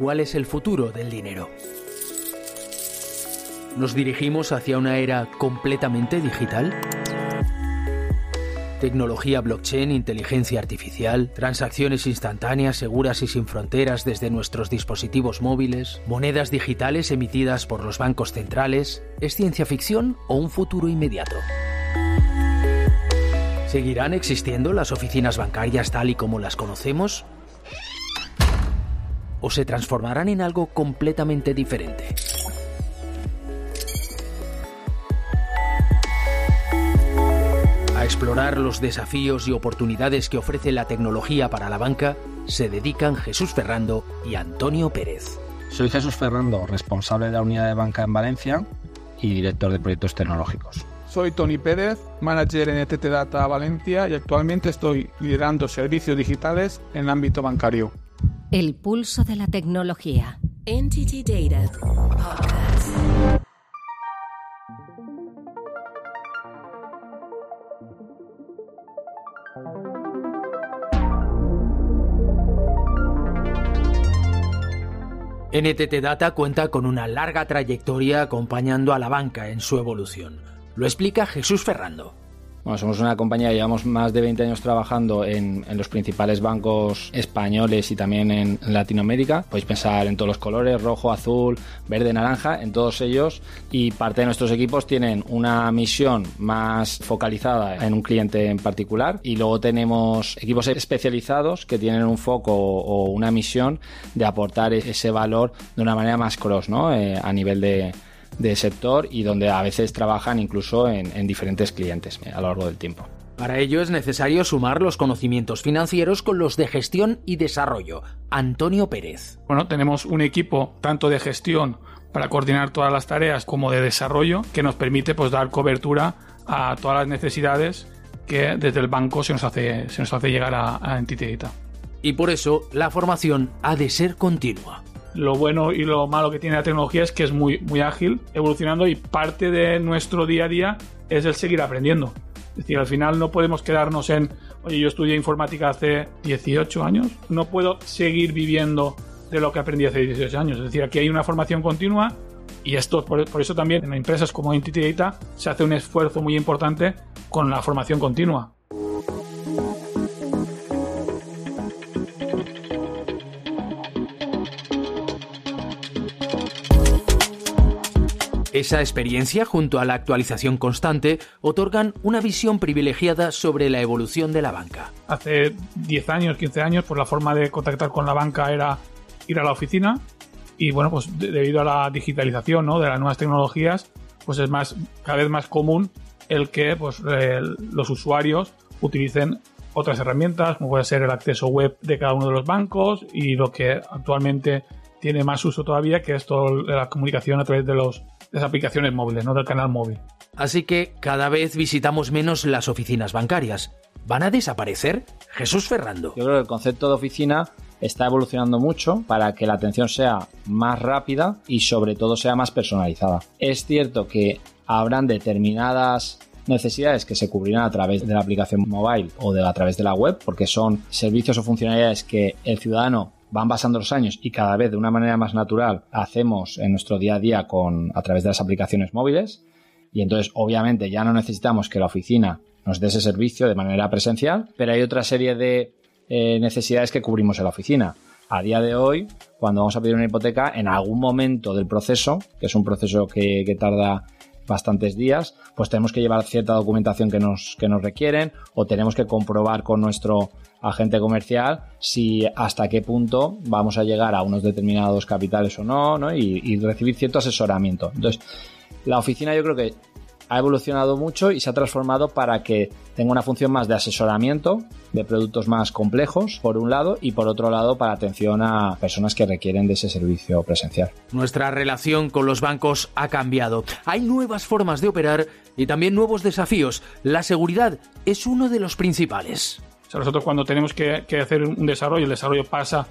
cuál es el futuro del dinero. ¿Nos dirigimos hacia una era completamente digital? Tecnología blockchain, inteligencia artificial, transacciones instantáneas, seguras y sin fronteras desde nuestros dispositivos móviles, monedas digitales emitidas por los bancos centrales, ¿es ciencia ficción o un futuro inmediato? ¿Seguirán existiendo las oficinas bancarias tal y como las conocemos? ¿O se transformarán en algo completamente diferente? A explorar los desafíos y oportunidades que ofrece la tecnología para la banca se dedican Jesús Ferrando y Antonio Pérez. Soy Jesús Ferrando, responsable de la unidad de banca en Valencia y director de proyectos tecnológicos. Soy Tony Pérez, manager en ETT Data Valencia y actualmente estoy liderando servicios digitales en el ámbito bancario. El pulso de la tecnología. Entity Data Podcast. NTT Data cuenta con una larga trayectoria acompañando a la banca en su evolución. Lo explica Jesús Ferrando. Bueno, somos una compañía llevamos más de 20 años trabajando en, en, los principales bancos españoles y también en Latinoamérica. Podéis pensar en todos los colores, rojo, azul, verde, naranja, en todos ellos. Y parte de nuestros equipos tienen una misión más focalizada en un cliente en particular. Y luego tenemos equipos especializados que tienen un foco o una misión de aportar ese valor de una manera más cross, ¿no? Eh, a nivel de de sector y donde a veces trabajan incluso en, en diferentes clientes a lo largo del tiempo. Para ello es necesario sumar los conocimientos financieros con los de gestión y desarrollo. Antonio Pérez. Bueno, tenemos un equipo tanto de gestión para coordinar todas las tareas como de desarrollo que nos permite pues dar cobertura a todas las necesidades que desde el banco se nos hace, se nos hace llegar a, a Entity Data. Y por eso la formación ha de ser continua lo bueno y lo malo que tiene la tecnología es que es muy, muy ágil, evolucionando y parte de nuestro día a día es el seguir aprendiendo. Es decir, al final no podemos quedarnos en, oye, yo estudié informática hace 18 años, no puedo seguir viviendo de lo que aprendí hace 18 años. Es decir, aquí hay una formación continua y esto, por, por eso también en empresas como Entity Data se hace un esfuerzo muy importante con la formación continua. Esa experiencia, junto a la actualización constante, otorgan una visión privilegiada sobre la evolución de la banca. Hace 10 años, 15 años, pues la forma de contactar con la banca era ir a la oficina y bueno, pues debido a la digitalización ¿no? de las nuevas tecnologías, pues es más, cada vez más común el que pues, eh, los usuarios utilicen otras herramientas, como puede ser el acceso web de cada uno de los bancos y lo que actualmente tiene más uso todavía, que es toda la comunicación a través de los las aplicaciones móviles, no del canal móvil. Así que cada vez visitamos menos las oficinas bancarias. ¿Van a desaparecer? Jesús Ferrando. Yo creo que el concepto de oficina está evolucionando mucho para que la atención sea más rápida y sobre todo sea más personalizada. Es cierto que habrán determinadas necesidades que se cubrirán a través de la aplicación móvil o de, a través de la web, porque son servicios o funcionalidades que el ciudadano van pasando los años y cada vez de una manera más natural hacemos en nuestro día a día con, a través de las aplicaciones móviles. Y entonces, obviamente, ya no necesitamos que la oficina nos dé ese servicio de manera presencial, pero hay otra serie de eh, necesidades que cubrimos en la oficina. A día de hoy, cuando vamos a pedir una hipoteca, en algún momento del proceso, que es un proceso que, que tarda bastantes días, pues tenemos que llevar cierta documentación que nos, que nos requieren o tenemos que comprobar con nuestro agente comercial si hasta qué punto vamos a llegar a unos determinados capitales o no, ¿no? Y, y recibir cierto asesoramiento. Entonces, la oficina yo creo que ha evolucionado mucho y se ha transformado para que tenga una función más de asesoramiento de productos más complejos, por un lado, y por otro lado, para atención a personas que requieren de ese servicio presencial. Nuestra relación con los bancos ha cambiado. Hay nuevas formas de operar y también nuevos desafíos. La seguridad es uno de los principales. O sea, nosotros cuando tenemos que, que hacer un desarrollo, el desarrollo pasa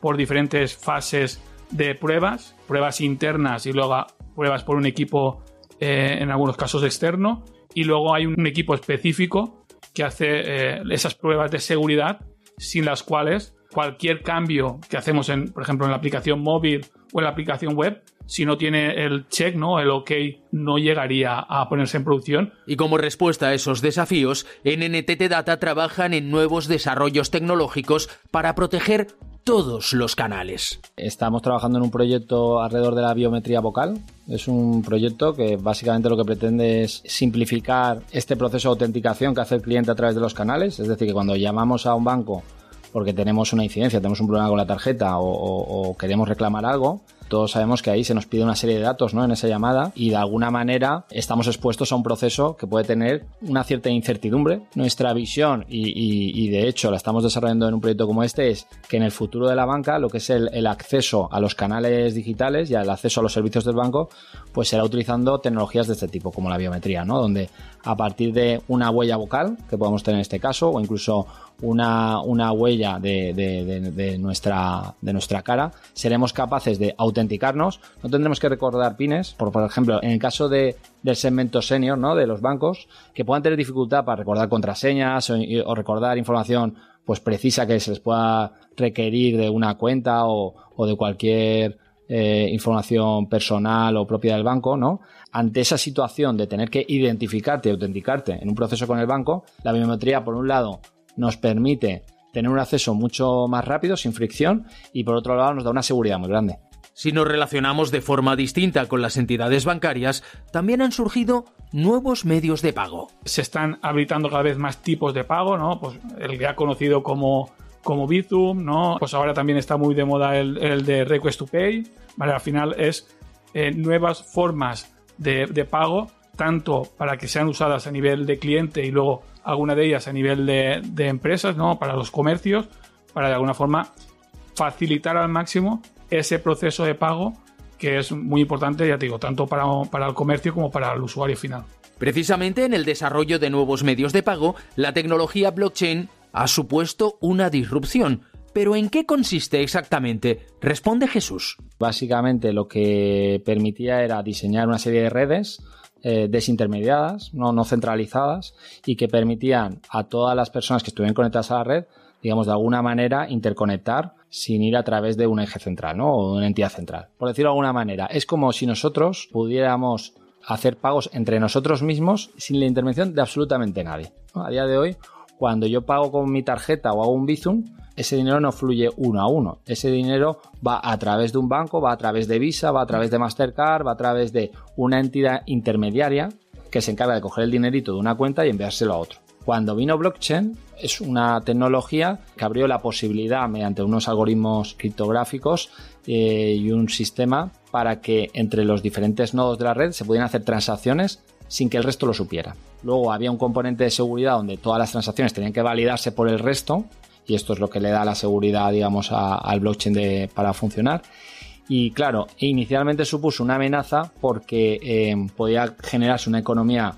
por diferentes fases de pruebas, pruebas internas y luego pruebas por un equipo eh, en algunos casos externo, y luego hay un equipo específico que hace eh, esas pruebas de seguridad sin las cuales cualquier cambio que hacemos, en, por ejemplo, en la aplicación móvil o en la aplicación web, si no tiene el check, ¿no? El OK no llegaría a ponerse en producción. Y como respuesta a esos desafíos, en NTT Data trabajan en nuevos desarrollos tecnológicos para proteger todos los canales. Estamos trabajando en un proyecto alrededor de la biometría vocal. Es un proyecto que básicamente lo que pretende es simplificar este proceso de autenticación que hace el cliente a través de los canales. Es decir, que cuando llamamos a un banco porque tenemos una incidencia, tenemos un problema con la tarjeta o, queremos reclamar algo, todos sabemos que ahí se nos pide una serie de datos ¿no? en esa llamada y de alguna manera estamos expuestos a un proceso que puede tener una cierta incertidumbre. Nuestra visión, y, de hecho la estamos desarrollando en un proyecto como este, es que en el futuro de la banca lo que es el, acceso a los canales digitales y el acceso a los servicios del banco, pues será utilizando tecnologías de este tipo, como la biometría, ¿no? donde a partir de una huella vocal, que podemos tener en este caso, o incluso una, una huella de, de, nuestra, de nuestra cara, seremos capaces de autenticarnos. No tendremos que recordar pines, por, por ejemplo, en el caso de, del segmento senior ¿no? de los bancos, que puedan tener dificultad para recordar contraseñas o, recordar información pues precisa que se les pueda requerir de una cuenta o, o de cualquier eh, información personal o propia del banco, ¿no? Ante esa situación de tener que identificarte y autenticarte en un proceso con el banco, la biometría, por un lado, nos permite tener un acceso mucho más rápido, sin fricción, y por otro lado nos da una seguridad muy grande. Si nos relacionamos de forma distinta con las entidades bancarias, también han surgido nuevos medios de pago. Se están habilitando cada vez más tipos de pago, ¿no? Pues el que ha conocido como, como Bizum, ¿no? Pues ahora también está muy de moda el, de Request to Pay, ¿vale? Al final es eh, nuevas formas de, de pago, tanto para que sean usadas a nivel de cliente y luego alguna de ellas a nivel de, empresas, ¿no? Para los comercios, para de alguna forma facilitar al máximo ese proceso de pago que es muy importante, ya te digo, tanto para, para el comercio como para el usuario final. Precisamente en el desarrollo de nuevos medios de pago, la tecnología blockchain ha supuesto una disrupción. Pero ¿en qué consiste exactamente? Responde Jesús. Básicamente lo que permitía era diseñar una serie de redes eh, desintermediadas, no, no centralizadas, y que permitían a todas las personas que estuvieran conectadas a la red, digamos, de alguna manera interconectar sin ir a través de un eje central, ¿no? O de una entidad central. Por decirlo de alguna manera, es como si nosotros pudiéramos hacer pagos entre nosotros mismos sin la intervención de absolutamente nadie. A día de hoy, cuando yo pago con mi tarjeta o hago un Bizum, ese dinero no fluye uno a uno. Ese dinero va a través de un banco, va a través de Visa, va a través de Mastercard, va a través de una entidad intermediaria que se encarga de coger el dinerito de una cuenta y enviárselo a otro. Cuando vino blockchain es una tecnología que abrió la posibilidad mediante unos algoritmos criptográficos eh, y un sistema para que entre los diferentes nodos de la red se pudieran hacer transacciones sin que el resto lo supiera. Luego había un componente de seguridad donde todas las transacciones tenían que validarse por el resto y esto es lo que le da la seguridad, digamos, al blockchain para funcionar. Y claro, inicialmente supuso una amenaza porque eh, podía generarse una economía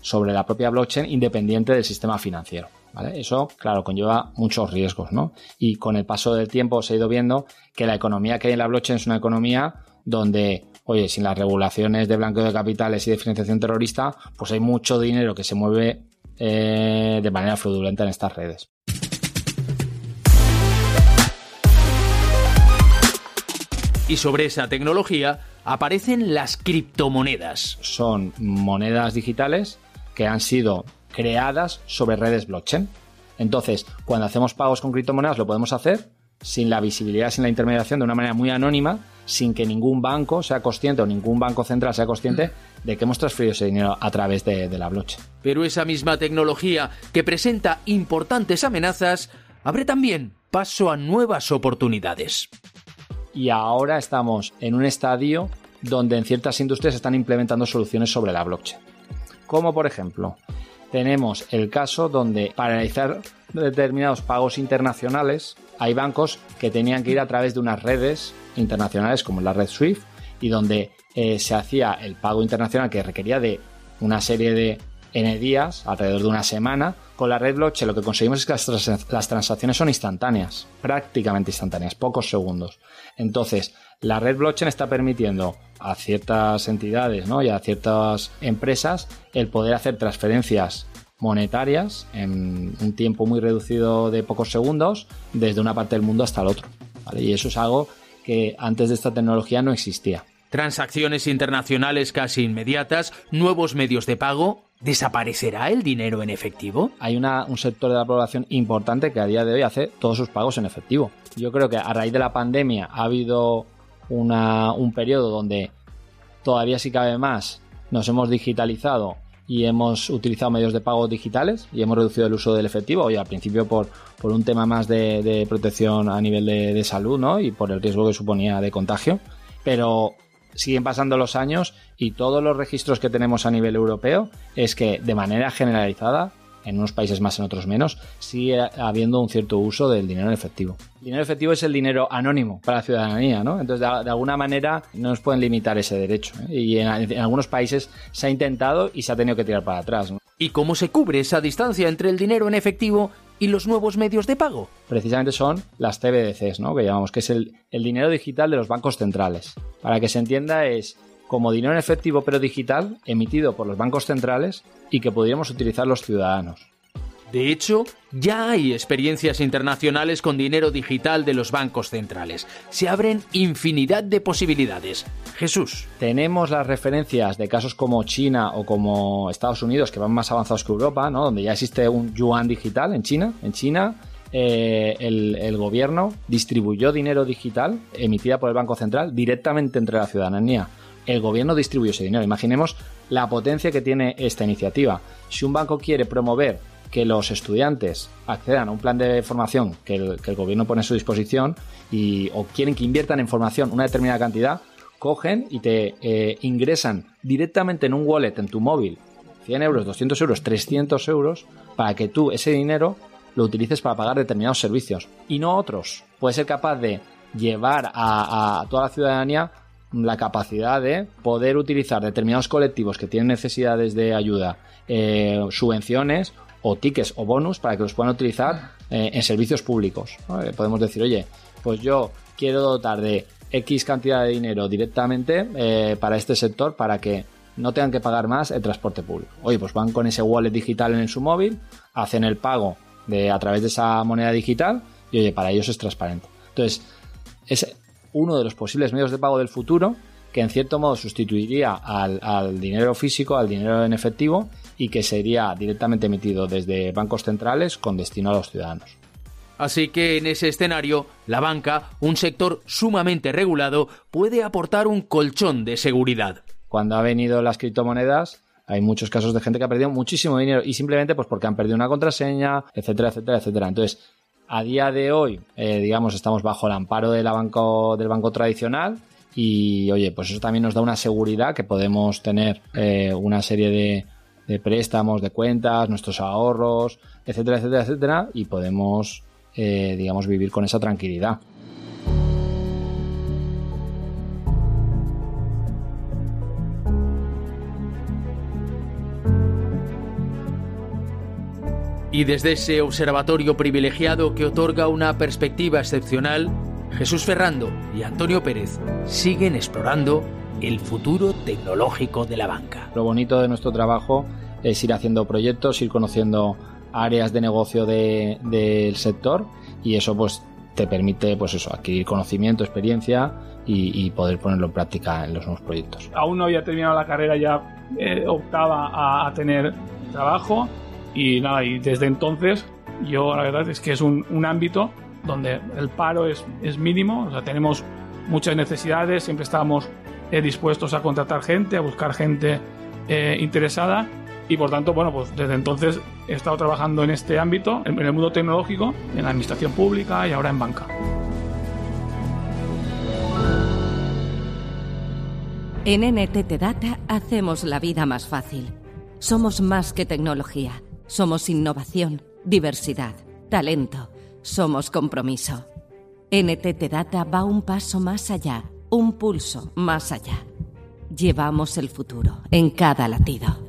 sobre la propia blockchain independiente del sistema financiero. Eso, claro, conlleva muchos riesgos, ¿no? Y con el paso del tiempo se ha ido viendo que la economía que hay en la blockchain es una economía donde, oye, sin las regulaciones de blanqueo de capitales y de financiación terrorista, pues hay mucho dinero que se mueve eh, de manera fraudulenta en estas redes. Y sobre esa tecnología aparecen las criptomonedas. Son monedas digitales que han sido creadas sobre redes blockchain. Entonces, cuando hacemos pagos con criptomonedas lo podemos hacer sin la visibilidad, sin la intermediación, de una manera muy anónima, sin que ningún banco sea consciente o ningún banco central sea consciente de que hemos transferido ese dinero a través de, de la blockchain. Pero esa misma tecnología que presenta importantes amenazas abre también paso a nuevas oportunidades y ahora estamos en un estadio donde en ciertas industrias están implementando soluciones sobre la blockchain. Como por ejemplo, tenemos el caso donde para realizar determinados pagos internacionales hay bancos que tenían que ir a través de unas redes internacionales como la red SWIFT y donde eh, se hacía el pago internacional que requería de una serie de N días, alrededor de una semana, con la red blockchain lo que conseguimos es que las, transacciones son instantáneas, prácticamente instantáneas, pocos segundos. Entonces, la red blockchain está permitiendo a ciertas entidades ¿no? y a ciertas empresas el poder hacer transferencias monetarias en un tiempo muy reducido de pocos segundos desde una parte del mundo hasta el otro. Y eso es algo que antes de esta tecnología no existía. Transacciones internacionales casi inmediatas, nuevos medios de pago. ¿Desaparecerá el dinero en efectivo? Hay un sector de la población importante que a día de hoy hace todos sus pagos en efectivo. Yo creo que a raíz de la pandemia ha habido un periodo donde todavía si cabe más nos hemos digitalizado y hemos utilizado medios de pago digitales y hemos reducido el uso del efectivo, oye, al principio por, por un tema más de, protección a nivel de, de, salud, ¿no? Y por el riesgo que suponía de contagio, pero siguen pasando los años y todos los registros que tenemos a nivel europeo es que de manera generalizada en unos países más, en otros menos, sigue habiendo un cierto uso del dinero en efectivo. El dinero efectivo es el dinero anónimo para la ciudadanía, ¿no? Entonces, de, alguna manera, no nos pueden limitar ese derecho. ¿eh? Y en, algunos países se ha intentado y se ha tenido que tirar para atrás. ¿Y cómo se cubre esa distancia entre el dinero en efectivo y los nuevos medios de pago? Precisamente son las CBDCs, ¿no? Que llamamos, que es el, el dinero digital de los bancos centrales. Para que se entienda, es como dinero en efectivo pero digital emitido por los bancos centrales y que podríamos utilizar los ciudadanos. De hecho, ya hay experiencias internacionales con dinero digital de los bancos centrales. Se abren infinidad de posibilidades. Jesús. Tenemos las referencias de casos como China o como Estados Unidos, que van más avanzados que Europa, ¿no? donde ya existe un yuan digital en China. En China eh, el, el, gobierno distribuyó dinero digital emitida por el Banco Central directamente entre la ciudadanía el gobierno distribuye ese dinero. Imaginemos la potencia que tiene esta iniciativa. Si un banco quiere promover que los estudiantes accedan a un plan de formación que el, gobierno pone a su disposición y, o quieren que inviertan en formación una determinada cantidad, cogen y te eh, ingresan directamente en un wallet en tu móvil 100 euros, 200 euros, 300 euros para que tú ese dinero lo utilices para pagar determinados servicios y no otros. Puede ser capaz de llevar a toda la ciudadanía la capacidad de poder utilizar determinados colectivos que tienen necesidades de ayuda, eh, subvenciones o tickets o bonus para que los puedan utilizar eh, en servicios públicos. Podemos decir, oye, pues yo quiero dotar de X cantidad de dinero directamente eh, para este sector para que no tengan que pagar más el transporte público. Oye, pues van con ese wallet digital en su móvil, hacen el pago de, a través de esa moneda digital y oye, para ellos es transparente. Entonces, es, uno de los posibles medios de pago del futuro que en cierto modo sustituiría al, dinero físico, al dinero en efectivo y que sería directamente emitido desde bancos centrales con destino a los ciudadanos. Así que en ese escenario, la banca, un sector sumamente regulado, puede aportar un colchón de seguridad. Cuando ha venido las criptomonedas, hay muchos casos de gente que ha perdido muchísimo dinero y simplemente pues porque han perdido una contraseña, etcétera, etcétera, etcétera. Entonces, a día de hoy, eh, digamos, estamos bajo el amparo de la banco, del banco tradicional y, oye, pues eso también nos da una seguridad que podemos tener eh, una serie de, préstamos, de cuentas, nuestros ahorros, etcétera, etcétera, etcétera, y podemos, eh, digamos, vivir con esa tranquilidad. Y desde ese observatorio privilegiado que otorga una perspectiva excepcional, Jesús Ferrando y Antonio Pérez siguen explorando el futuro tecnológico de la banca. Lo bonito de nuestro trabajo es ir haciendo proyectos, ir conociendo áreas de negocio del sector y eso pues te permite pues eso, adquirir conocimiento, experiencia y, poder ponerlo en práctica en los nuevos proyectos. Aún no había terminado la carrera, ya eh, optaba a tener trabajo y nada, y desde entonces yo la verdad es que es un, un ámbito donde el paro es, es, mínimo, tenemos muchas necesidades, siempre estamos eh, dispuestos a contratar gente, a buscar gente eh, interesada y por tanto, bueno, pues desde entonces he estado trabajando en este ámbito, en, en el mundo tecnológico, en la administración pública y ahora en banca. En NTT Data hacemos la vida más fácil. Somos más que tecnología. Somos innovación, diversidad, talento. Somos compromiso. NTT Data va un paso más allá, un pulso más allá. Llevamos el futuro en cada latido.